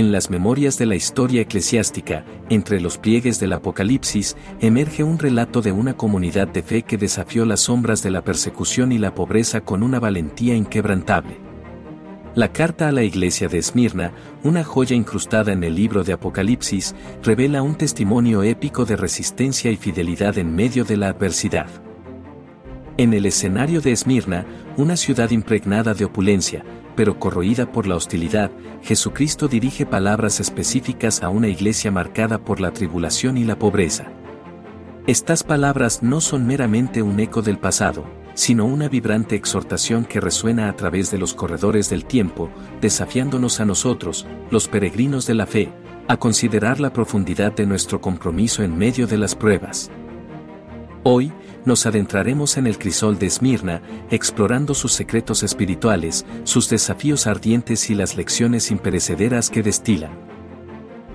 En las memorias de la historia eclesiástica, entre los pliegues del Apocalipsis, emerge un relato de una comunidad de fe que desafió las sombras de la persecución y la pobreza con una valentía inquebrantable. La carta a la iglesia de Esmirna, una joya incrustada en el libro de Apocalipsis, revela un testimonio épico de resistencia y fidelidad en medio de la adversidad. En el escenario de Esmirna, una ciudad impregnada de opulencia, pero corroída por la hostilidad, Jesucristo dirige palabras específicas a una iglesia marcada por la tribulación y la pobreza. Estas palabras no son meramente un eco del pasado, sino una vibrante exhortación que resuena a través de los corredores del tiempo, desafiándonos a nosotros, los peregrinos de la fe, a considerar la profundidad de nuestro compromiso en medio de las pruebas. Hoy, nos adentraremos en el crisol de Esmirna, explorando sus secretos espirituales, sus desafíos ardientes y las lecciones imperecederas que destilan.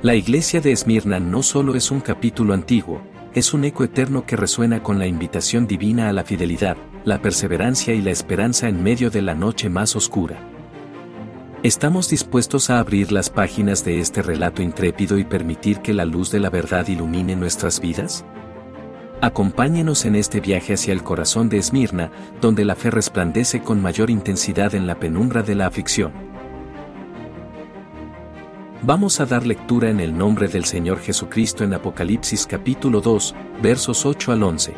La iglesia de Esmirna no solo es un capítulo antiguo, es un eco eterno que resuena con la invitación divina a la fidelidad, la perseverancia y la esperanza en medio de la noche más oscura. ¿Estamos dispuestos a abrir las páginas de este relato intrépido y permitir que la luz de la verdad ilumine nuestras vidas? Acompáñenos en este viaje hacia el corazón de Esmirna, donde la fe resplandece con mayor intensidad en la penumbra de la aflicción. Vamos a dar lectura en el nombre del Señor Jesucristo en Apocalipsis capítulo 2, versos 8 al 11.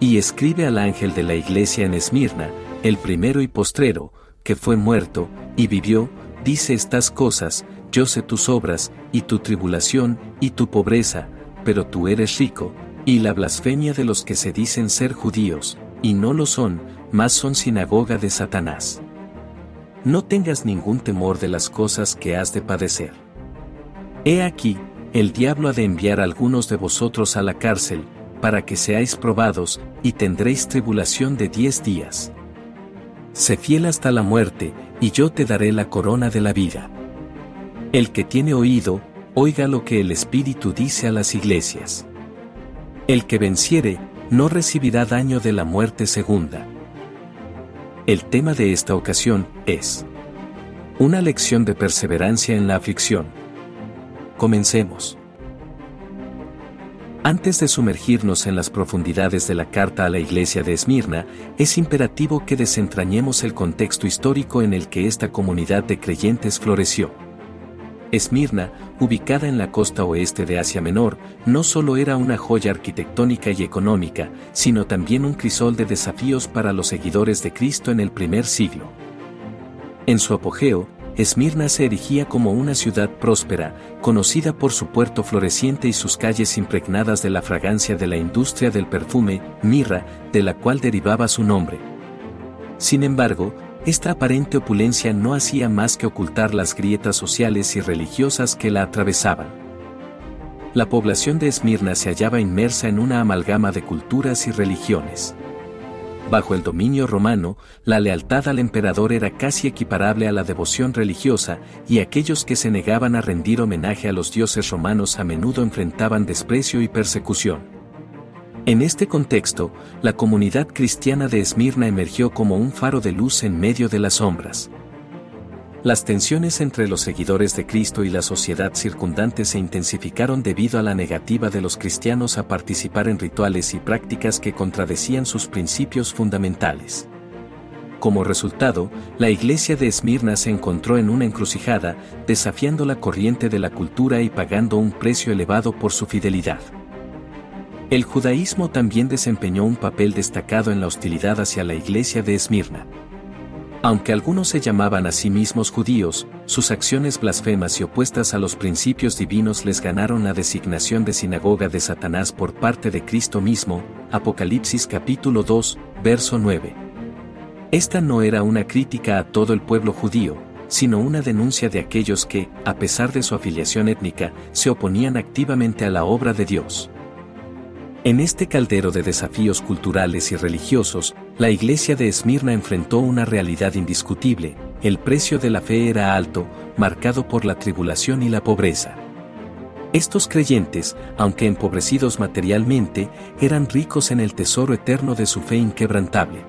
Y escribe al ángel de la iglesia en Esmirna, el primero y postrero, que fue muerto, y vivió, dice estas cosas, yo sé tus obras, y tu tribulación, y tu pobreza, pero tú eres rico, y la blasfemia de los que se dicen ser judíos, y no lo son, mas son sinagoga de Satanás. No tengas ningún temor de las cosas que has de padecer. He aquí, el diablo ha de enviar a algunos de vosotros a la cárcel, para que seáis probados, y tendréis tribulación de diez días. Sé fiel hasta la muerte, y yo te daré la corona de la vida. El que tiene oído, oiga lo que el Espíritu dice a las iglesias. El que venciere, no recibirá daño de la muerte segunda. El tema de esta ocasión es una lección de perseverancia en la aflicción. Comencemos. Antes de sumergirnos en las profundidades de la carta a la iglesia de Esmirna, es imperativo que desentrañemos el contexto histórico en el que esta comunidad de creyentes floreció. Esmirna, ubicada en la costa oeste de Asia Menor, no solo era una joya arquitectónica y económica, sino también un crisol de desafíos para los seguidores de Cristo en el primer siglo. En su apogeo, Esmirna se erigía como una ciudad próspera, conocida por su puerto floreciente y sus calles impregnadas de la fragancia de la industria del perfume, mirra, de la cual derivaba su nombre. Sin embargo, esta aparente opulencia no hacía más que ocultar las grietas sociales y religiosas que la atravesaban. La población de Esmirna se hallaba inmersa en una amalgama de culturas y religiones. bajo el dominio romano, la lealtad al emperador era casi equiparable a la devoción religiosa, y aquellos que se negaban a rendir homenaje a los dioses romanos a menudo enfrentaban desprecio y persecución. En este contexto, la comunidad cristiana de Esmirna emergió como un faro de luz en medio de las sombras. Las tensiones entre los seguidores de Cristo y la sociedad circundante se intensificaron debido a la negativa de los cristianos a participar en rituales y prácticas que contradecían sus principios fundamentales. Como resultado, la iglesia de Esmirna se encontró en una encrucijada, desafiando la corriente de la cultura y pagando un precio elevado por su fidelidad. El judaísmo también desempeñó un papel destacado en la hostilidad hacia la iglesia de Esmirna. Aunque algunos se llamaban a sí mismos judíos, sus acciones blasfemas y opuestas a los principios divinos les ganaron la designación de sinagoga de Satanás por parte de Cristo mismo, Apocalipsis capítulo 2, verso 9. Esta no era una crítica a todo el pueblo judío, sino una denuncia de aquellos que, a pesar de su afiliación étnica, se oponían activamente a la obra de Dios. En este caldero de desafíos culturales y religiosos, la iglesia de Esmirna enfrentó una realidad indiscutible, el precio de la fe era alto, marcado por la tribulación y la pobreza. Estos creyentes, aunque empobrecidos materialmente, eran ricos en el tesoro eterno de su fe inquebrantable.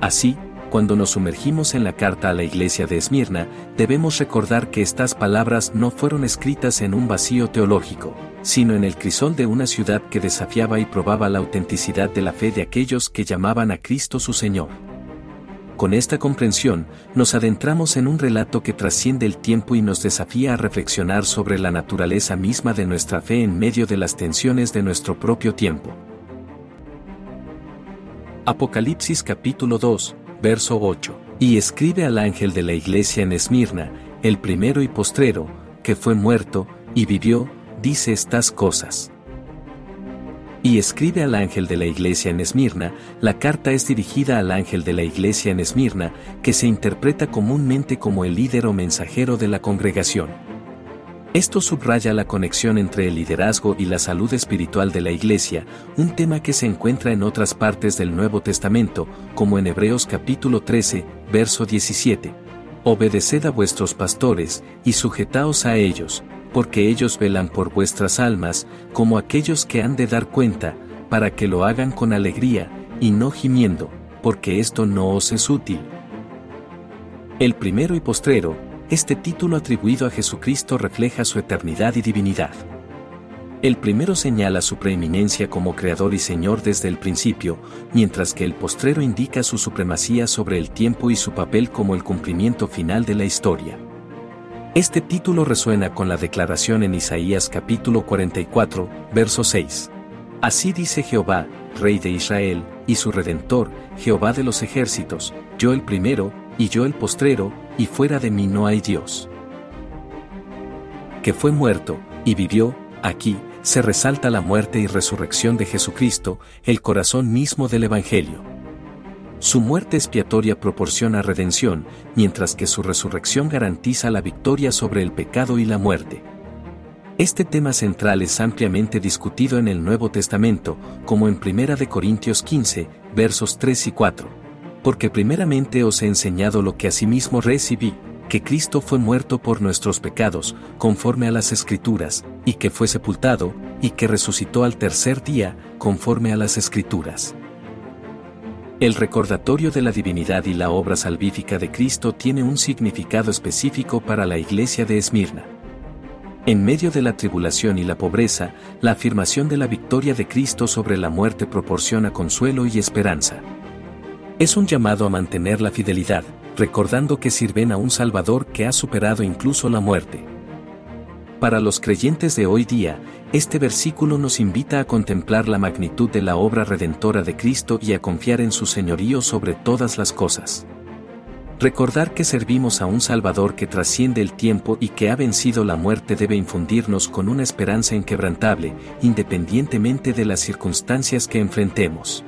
Así, cuando nos sumergimos en la carta a la iglesia de Esmirna, debemos recordar que estas palabras no fueron escritas en un vacío teológico, sino en el crisol de una ciudad que desafiaba y probaba la autenticidad de la fe de aquellos que llamaban a Cristo su Señor. Con esta comprensión, nos adentramos en un relato que trasciende el tiempo y nos desafía a reflexionar sobre la naturaleza misma de nuestra fe en medio de las tensiones de nuestro propio tiempo. Apocalipsis capítulo 2, verso 8. Y escribe al ángel de la iglesia en Esmirna, el primero y postrero, que fue muerto, y vivió, dice estas cosas. Y escribe al ángel de la iglesia en Esmirna, la carta es dirigida al ángel de la iglesia en Esmirna, que se interpreta comúnmente como el líder o mensajero de la congregación. Esto subraya la conexión entre el liderazgo y la salud espiritual de la iglesia, un tema que se encuentra en otras partes del Nuevo Testamento, como en Hebreos capítulo 13, verso 17. Obedeced a vuestros pastores, y sujetaos a ellos, porque ellos velan por vuestras almas, como aquellos que han de dar cuenta, para que lo hagan con alegría, y no gimiendo, porque esto no os es útil. El primero y postrero, este título atribuido a Jesucristo refleja su eternidad y divinidad. El primero señala su preeminencia como Creador y Señor desde el principio, mientras que el postrero indica su supremacía sobre el tiempo y su papel como el cumplimiento final de la historia. Este título resuena con la declaración en Isaías capítulo 44, verso 6. Así dice Jehová, Rey de Israel, y su Redentor, Jehová de los ejércitos, yo el primero, y yo el postrero, y fuera de mí no hay Dios. Que fue muerto, y vivió, aquí, se resalta la muerte y resurrección de Jesucristo, el corazón mismo del Evangelio. Su muerte expiatoria proporciona redención, mientras que su resurrección garantiza la victoria sobre el pecado y la muerte. Este tema central es ampliamente discutido en el Nuevo Testamento, como en 1 Corintios 15, versos 3 y 4. Porque primeramente os he enseñado lo que asimismo recibí, que Cristo fue muerto por nuestros pecados, conforme a las Escrituras, y que fue sepultado, y que resucitó al tercer día, conforme a las Escrituras. El recordatorio de la divinidad y la obra salvífica de Cristo tiene un significado específico para la iglesia de Esmirna. En medio de la tribulación y la pobreza, la afirmación de la victoria de Cristo sobre la muerte proporciona consuelo y esperanza. Es un llamado a mantener la fidelidad, recordando que sirven a un Salvador que ha superado incluso la muerte. Para los creyentes de hoy día, este versículo nos invita a contemplar la magnitud de la obra redentora de Cristo y a confiar en su señorío sobre todas las cosas. Recordar que servimos a un Salvador que trasciende el tiempo y que ha vencido la muerte debe infundirnos con una esperanza inquebrantable, independientemente de las circunstancias que enfrentemos.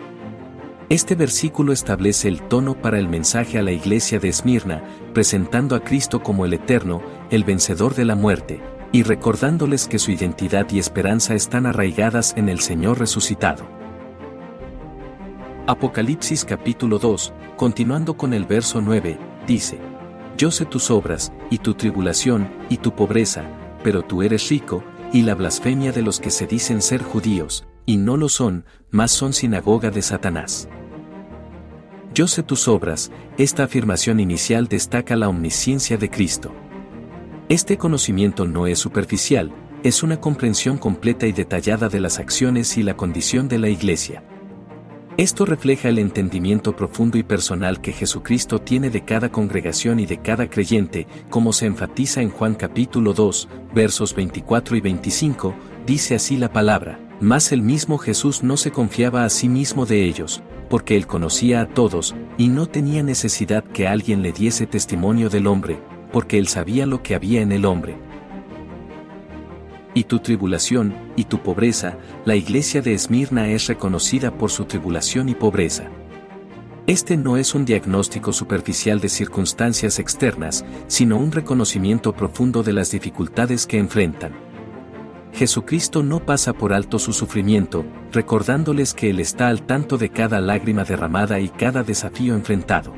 Este versículo establece el tono para el mensaje a la iglesia de Esmirna, presentando a Cristo como el eterno, el vencedor de la muerte, y recordándoles que su identidad y esperanza están arraigadas en el Señor resucitado. Apocalipsis capítulo 2, continuando con el verso 9, dice, Yo sé tus obras, y tu tribulación, y tu pobreza, pero tú eres rico, y la blasfemia de los que se dicen ser judíos, y no lo son, mas son sinagoga de Satanás. Yo sé tus obras, esta afirmación inicial destaca la omnisciencia de Cristo. Este conocimiento no es superficial, es una comprensión completa y detallada de las acciones y la condición de la Iglesia. Esto refleja el entendimiento profundo y personal que Jesucristo tiene de cada congregación y de cada creyente, como se enfatiza en Juan capítulo 2, versos 24 y 25, dice así la palabra, mas el mismo Jesús no se confiaba a sí mismo de ellos, porque él conocía a todos, y no tenía necesidad que alguien le diese testimonio del hombre, porque él sabía lo que había en el hombre, y tu tribulación, y tu pobreza, la iglesia de Esmirna es reconocida por su tribulación y pobreza. Este no es un diagnóstico superficial de circunstancias externas, sino un reconocimiento profundo de las dificultades que enfrentan. Jesucristo no pasa por alto su sufrimiento, recordándoles que Él está al tanto de cada lágrima derramada y cada desafío enfrentado.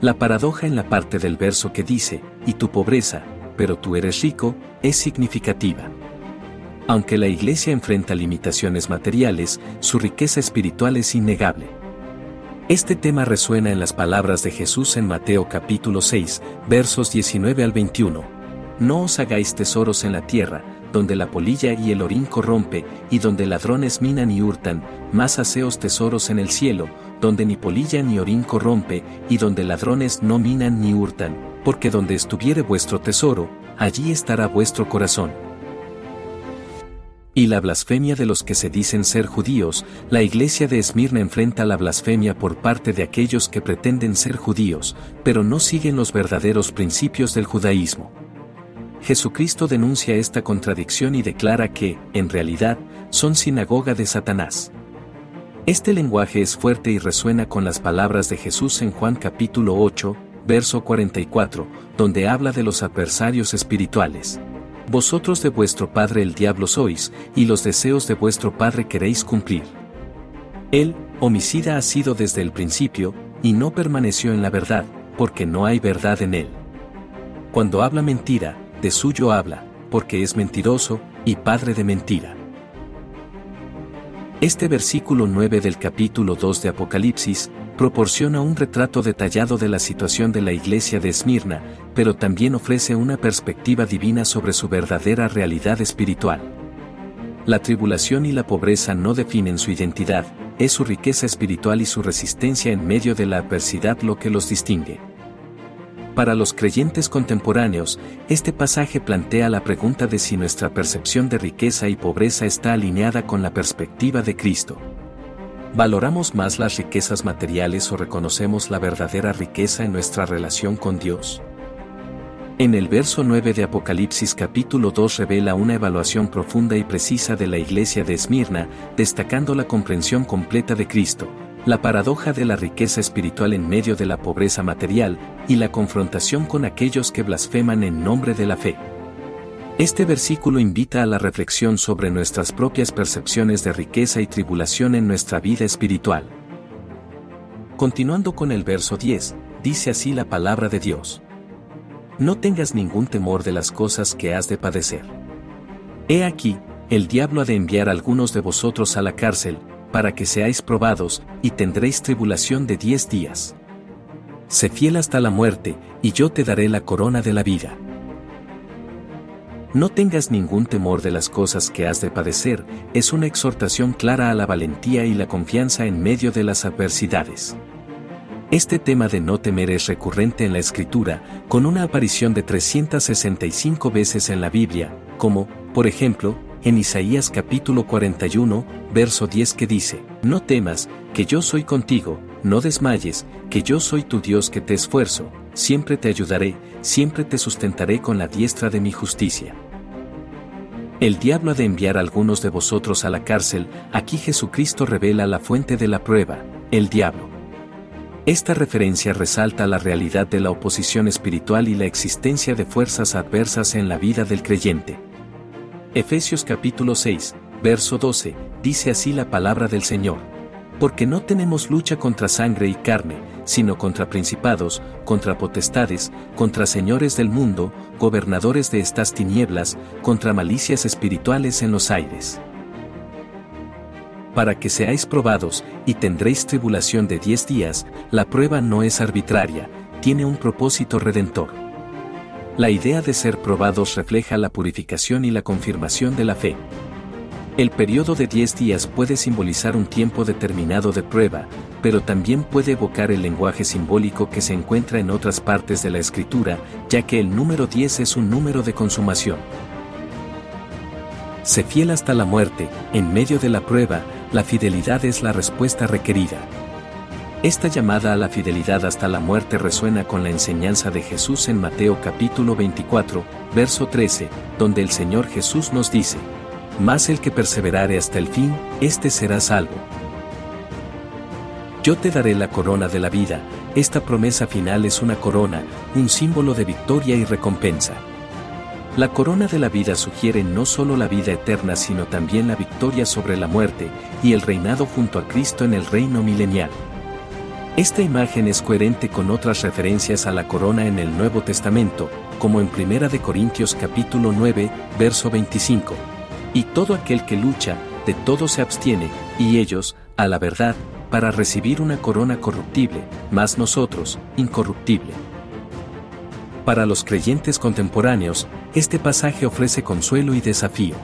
La paradoja en la parte del verso que dice, y tu pobreza, pero tú eres rico, es significativa. Aunque la iglesia enfrenta limitaciones materiales, su riqueza espiritual es innegable. Este tema resuena en las palabras de Jesús en Mateo capítulo 6, versos 19 al 21. No os hagáis tesoros en la tierra, donde la polilla y el orín corrompe, y donde ladrones minan y hurtan, más haceos tesoros en el cielo, donde ni polilla ni orín corrompe, y donde ladrones no minan ni hurtan, porque donde estuviere vuestro tesoro, allí estará vuestro corazón. Y la blasfemia de los que se dicen ser judíos, la iglesia de Esmirna enfrenta la blasfemia por parte de aquellos que pretenden ser judíos, pero no siguen los verdaderos principios del judaísmo. Jesucristo denuncia esta contradicción y declara que, en realidad, son sinagoga de Satanás. Este lenguaje es fuerte y resuena con las palabras de Jesús en Juan capítulo 8, verso 44, donde habla de los adversarios espirituales. Vosotros de vuestro padre el diablo sois, y los deseos de vuestro padre queréis cumplir. Él, homicida ha sido desde el principio, y no permaneció en la verdad, porque no hay verdad en él. Cuando habla mentira, de suyo habla, porque es mentiroso, y padre de mentira. Este versículo 9 del capítulo 2 de Apocalipsis proporciona un retrato detallado de la situación de la iglesia de Esmirna, pero también ofrece una perspectiva divina sobre su verdadera realidad espiritual. La tribulación y la pobreza no definen su identidad, es su riqueza espiritual y su resistencia en medio de la adversidad lo que los distingue. Para los creyentes contemporáneos, este pasaje plantea la pregunta de si nuestra percepción de riqueza y pobreza está alineada con la perspectiva de Cristo. ¿Valoramos más las riquezas materiales o reconocemos la verdadera riqueza en nuestra relación con Dios? En el verso 9 de Apocalipsis capítulo 2 revela una evaluación profunda y precisa de la iglesia de Esmirna, destacando la comprensión completa de Cristo, la paradoja de la riqueza espiritual en medio de la pobreza material, y la confrontación con aquellos que blasfeman en nombre de la fe. Este versículo invita a la reflexión sobre nuestras propias percepciones de riqueza y tribulación en nuestra vida espiritual. Continuando con el verso 10, dice así la palabra de Dios. No tengas ningún temor de las cosas que has de padecer. He aquí, el diablo ha de enviar a algunos de vosotros a la cárcel, para que seáis probados, y tendréis tribulación de diez días. Sé fiel hasta la muerte, y yo te daré la corona de la vida. No tengas ningún temor de las cosas que has de padecer, es una exhortación clara a la valentía y la confianza en medio de las adversidades. Este tema de no temer es recurrente en la escritura, con una aparición de 365 veces en la Biblia, como, por ejemplo, en Isaías capítulo 41, verso 10 que dice, No temas, que yo soy contigo, no desmayes, que yo soy tu Dios que te esfuerzo, siempre te ayudaré, siempre te sustentaré con la diestra de mi justicia. El diablo ha de enviar a algunos de vosotros a la cárcel, aquí Jesucristo revela la fuente de la prueba, el diablo. Esta referencia resalta la realidad de la oposición espiritual y la existencia de fuerzas adversas en la vida del creyente. Efesios capítulo 6, verso 12, dice así la palabra del Señor. Porque no tenemos lucha contra sangre y carne, sino contra principados, contra potestades, contra señores del mundo, gobernadores de estas tinieblas, contra malicias espirituales en los aires. Para que seáis probados, y tendréis tribulación de diez días, la prueba no es arbitraria, tiene un propósito redentor. La idea de ser probados refleja la purificación y la confirmación de la fe. El periodo de 10 días puede simbolizar un tiempo determinado de prueba, pero también puede evocar el lenguaje simbólico que se encuentra en otras partes de la escritura, ya que el número 10 es un número de consumación. Sé fiel hasta la muerte, en medio de la prueba, la fidelidad es la respuesta requerida. Esta llamada a la fidelidad hasta la muerte resuena con la enseñanza de Jesús en Mateo capítulo 24, verso 13, donde el Señor Jesús nos dice, mas el que perseverare hasta el fin, éste será salvo. Yo te daré la corona de la vida, esta promesa final es una corona, un símbolo de victoria y recompensa. La corona de la vida sugiere no solo la vida eterna sino también la victoria sobre la muerte y el reinado junto a Cristo en el reino milenial. Esta imagen es coherente con otras referencias a la corona en el Nuevo Testamento, como en 1 Corintios capítulo 9, verso 25 y todo aquel que lucha, de todo se abstiene, y ellos, a la verdad, para recibir una corona corruptible, más nosotros, incorruptible. Para los creyentes contemporáneos, este pasaje ofrece consuelo y desafío.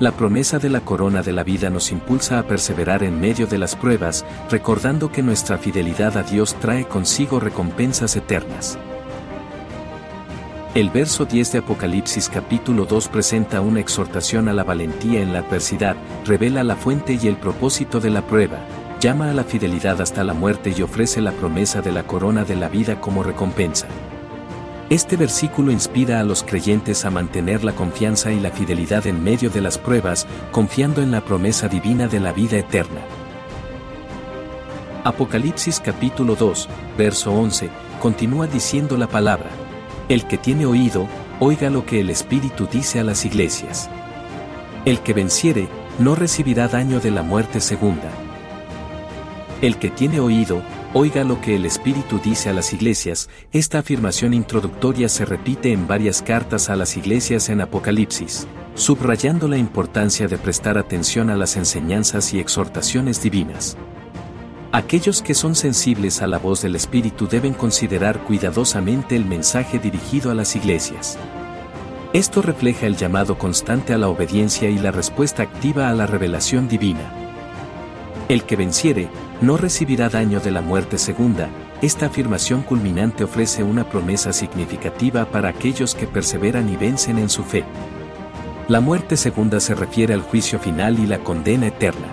La promesa de la corona de la vida nos impulsa a perseverar en medio de las pruebas, recordando que nuestra fidelidad a Dios trae consigo recompensas eternas. El verso 10 de Apocalipsis capítulo 2 presenta una exhortación a la valentía en la adversidad, revela la fuente y el propósito de la prueba, llama a la fidelidad hasta la muerte y ofrece la promesa de la corona de la vida como recompensa. Este versículo inspira a los creyentes a mantener la confianza y la fidelidad en medio de las pruebas, confiando en la promesa divina de la vida eterna. Apocalipsis capítulo 2, verso 11, continúa diciendo la palabra, el que tiene oído, oiga lo que el Espíritu dice a las iglesias. El que venciere, no recibirá daño de la muerte segunda. El que tiene oído, oiga lo que el Espíritu dice a las iglesias, esta afirmación introductoria se repite en varias cartas a las iglesias en Apocalipsis, subrayando la importancia de prestar atención a las enseñanzas y exhortaciones divinas. Aquellos que son sensibles a la voz del Espíritu deben considerar cuidadosamente el mensaje dirigido a las iglesias. Esto refleja el llamado constante a la obediencia y la respuesta activa a la revelación divina. El que venciere, no recibirá daño de la muerte segunda, esta afirmación culminante ofrece una promesa significativa para aquellos que perseveran y vencen en su fe. La muerte segunda se refiere al juicio final y la condena eterna.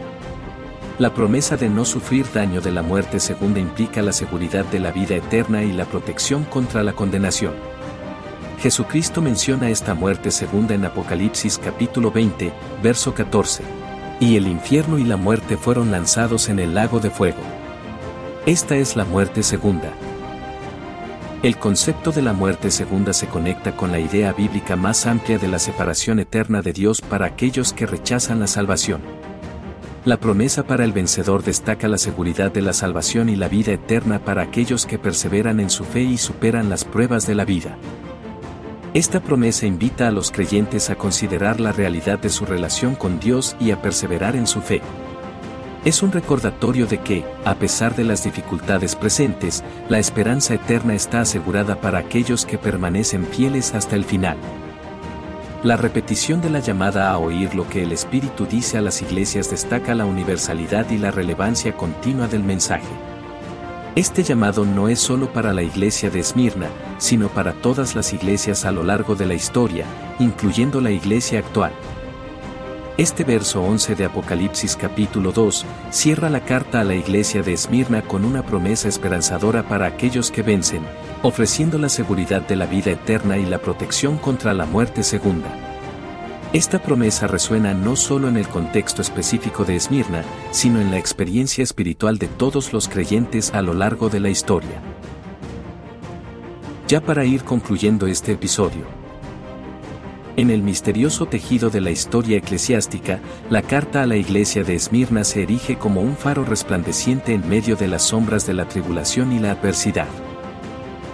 La promesa de no sufrir daño de la muerte segunda implica la seguridad de la vida eterna y la protección contra la condenación. Jesucristo menciona esta muerte segunda en Apocalipsis capítulo 20, verso 14. Y el infierno y la muerte fueron lanzados en el lago de fuego. Esta es la muerte segunda. El concepto de la muerte segunda se conecta con la idea bíblica más amplia de la separación eterna de Dios para aquellos que rechazan la salvación. La promesa para el vencedor destaca la seguridad de la salvación y la vida eterna para aquellos que perseveran en su fe y superan las pruebas de la vida. Esta promesa invita a los creyentes a considerar la realidad de su relación con Dios y a perseverar en su fe. Es un recordatorio de que, a pesar de las dificultades presentes, la esperanza eterna está asegurada para aquellos que permanecen fieles hasta el final. La repetición de la llamada a oír lo que el Espíritu dice a las iglesias destaca la universalidad y la relevancia continua del mensaje. Este llamado no es solo para la iglesia de Esmirna, sino para todas las iglesias a lo largo de la historia, incluyendo la iglesia actual. Este verso 11 de Apocalipsis capítulo 2 cierra la carta a la iglesia de Esmirna con una promesa esperanzadora para aquellos que vencen, ofreciendo la seguridad de la vida eterna y la protección contra la muerte segunda. Esta promesa resuena no solo en el contexto específico de Esmirna, sino en la experiencia espiritual de todos los creyentes a lo largo de la historia. Ya para ir concluyendo este episodio, En el misterioso tejido de la historia eclesiástica, la carta a la iglesia de Esmirna se erige como un faro resplandeciente en medio de las sombras de la tribulación y la adversidad.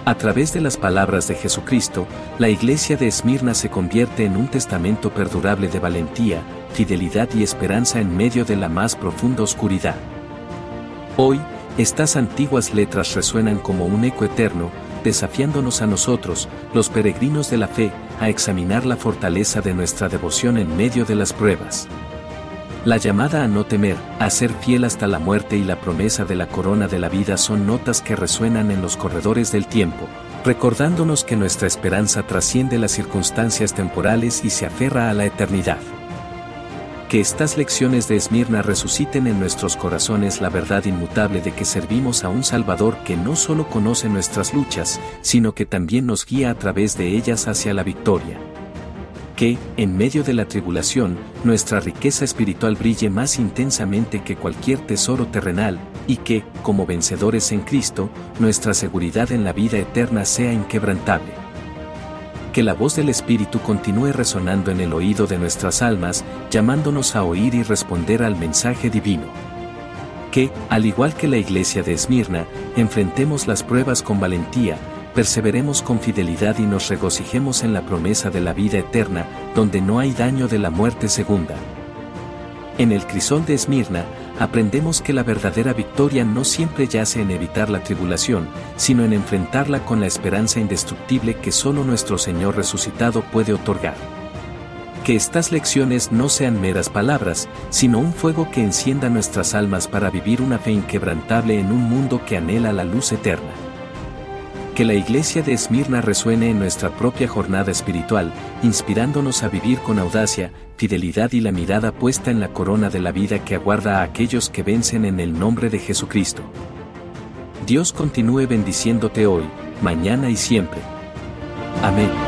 A través de las palabras de Jesucristo, la iglesia de Esmirna se convierte en un testamento perdurable de valentía, fidelidad y esperanza en medio de la más profunda oscuridad. Hoy, estas antiguas letras resuenan como un eco eterno, desafiándonos a nosotros, los peregrinos de la fe, a examinar la fortaleza de nuestra devoción en medio de las pruebas. La llamada a no temer, a ser fiel hasta la muerte y la promesa de la corona de la vida son notas que resuenan en los corredores del tiempo, recordándonos que nuestra esperanza trasciende las circunstancias temporales y se aferra a la eternidad que estas lecciones de Esmirna resuciten en nuestros corazones la verdad inmutable de que servimos a un Salvador que no solo conoce nuestras luchas, sino que también nos guía a través de ellas hacia la victoria. Que, en medio de la tribulación, nuestra riqueza espiritual brille más intensamente que cualquier tesoro terrenal, y que, como vencedores en Cristo, nuestra seguridad en la vida eterna sea inquebrantable que la voz del Espíritu continúe resonando en el oído de nuestras almas, llamándonos a oír y responder al mensaje divino. Que, al igual que la iglesia de Esmirna, enfrentemos las pruebas con valentía, perseveremos con fidelidad y nos regocijemos en la promesa de la vida eterna, donde no hay daño de la muerte segunda. En el crisol de Esmirna, aprendemos que la verdadera victoria no siempre yace en evitar la tribulación, sino en enfrentarla con la esperanza indestructible que solo nuestro Señor resucitado puede otorgar. Que estas lecciones no sean meras palabras, sino un fuego que encienda nuestras almas para vivir una fe inquebrantable en un mundo que anhela la luz eterna que la iglesia de Esmirna resuene en nuestra propia jornada espiritual, inspirándonos a vivir con audacia, fidelidad y la mirada puesta en la corona de la vida que aguarda a aquellos que vencen en el nombre de Jesucristo. Dios continúe bendiciéndote hoy, mañana y siempre. Amén.